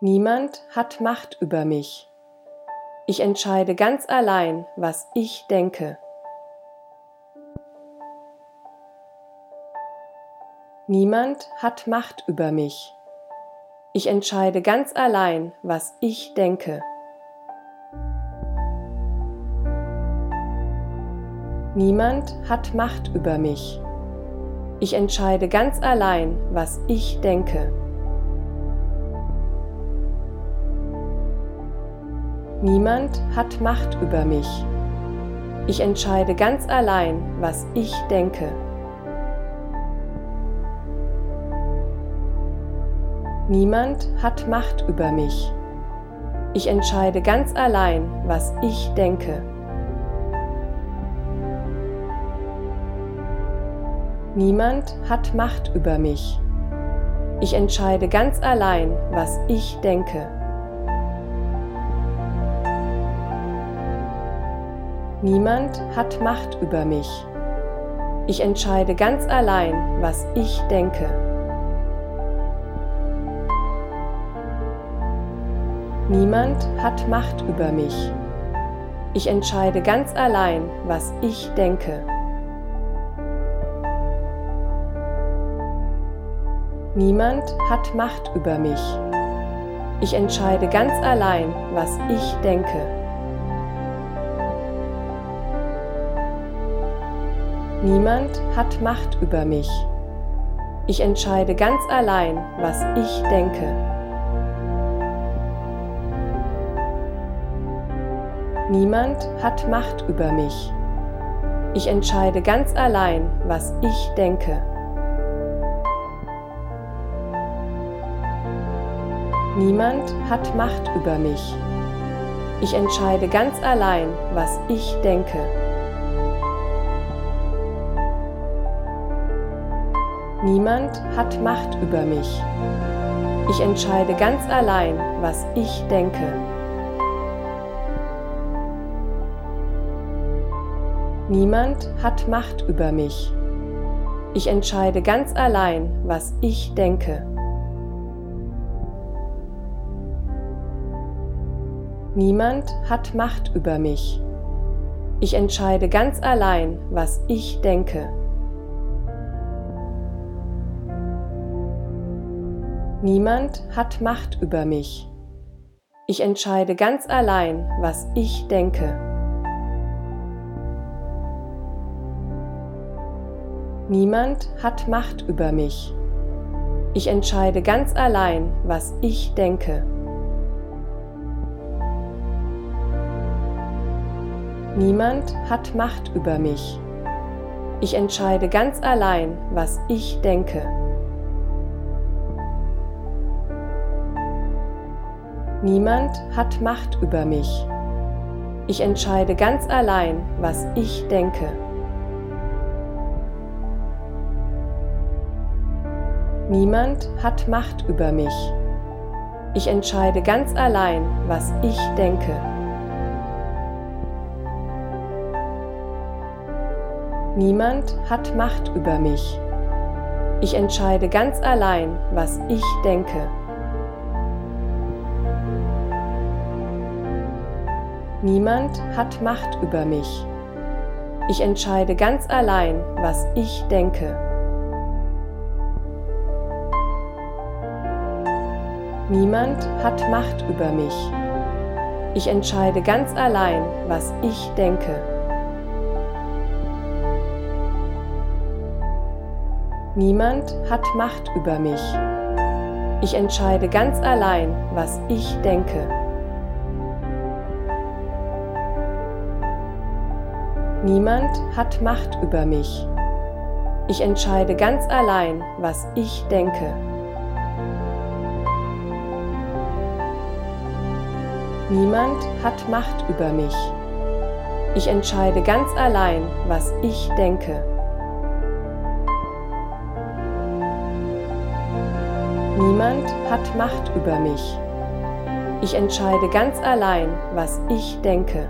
Niemand hat Macht über mich. Ich entscheide ganz allein, was ich denke. Niemand hat Macht über mich. Ich entscheide ganz allein, was ich denke. Niemand hat Macht über mich. Ich entscheide ganz allein, was ich denke. Niemand hat Macht über mich. Ich entscheide ganz allein, was ich denke. Niemand hat Macht über mich. Ich entscheide ganz allein, was ich denke. Niemand hat Macht über mich. Ich entscheide ganz allein, was ich denke. Niemand hat Macht über mich. Ich entscheide ganz allein, was ich denke. Niemand hat Macht über mich. Ich entscheide ganz allein, was ich denke. Niemand hat Macht über mich. Ich entscheide ganz allein, was ich denke. Niemand hat Macht über mich. Ich entscheide ganz allein, was ich denke. Niemand hat Macht über mich. Ich entscheide ganz allein, was ich denke. Niemand hat Macht über mich. Ich entscheide ganz allein, was ich denke. Niemand hat Macht über mich. Ich entscheide ganz allein, was ich denke. Niemand hat Macht über mich. Ich entscheide ganz allein, was ich denke. Niemand hat Macht über mich. Ich entscheide ganz allein, was ich denke. Niemand hat Macht über mich. Ich entscheide ganz allein, was ich denke. Niemand hat Macht über mich. Ich entscheide ganz allein, was ich denke. Niemand hat Macht über mich. Ich entscheide ganz allein, was ich denke. Niemand hat Macht über mich. Ich entscheide ganz allein, was ich denke. Niemand hat Macht über mich. Ich entscheide ganz allein, was ich denke. Niemand hat Macht über mich. Ich entscheide ganz allein, was ich denke. Niemand hat Macht über mich. Ich entscheide ganz allein, was ich denke. Niemand hat Macht über mich. Ich entscheide ganz allein, was ich denke. Niemand hat Macht über mich. Ich entscheide ganz allein, was ich denke. Niemand hat Macht über mich. Ich entscheide ganz allein, was ich denke. Niemand hat Macht über mich. Ich entscheide ganz allein, was ich denke. Niemand hat Macht über mich. Ich entscheide ganz allein, was ich denke.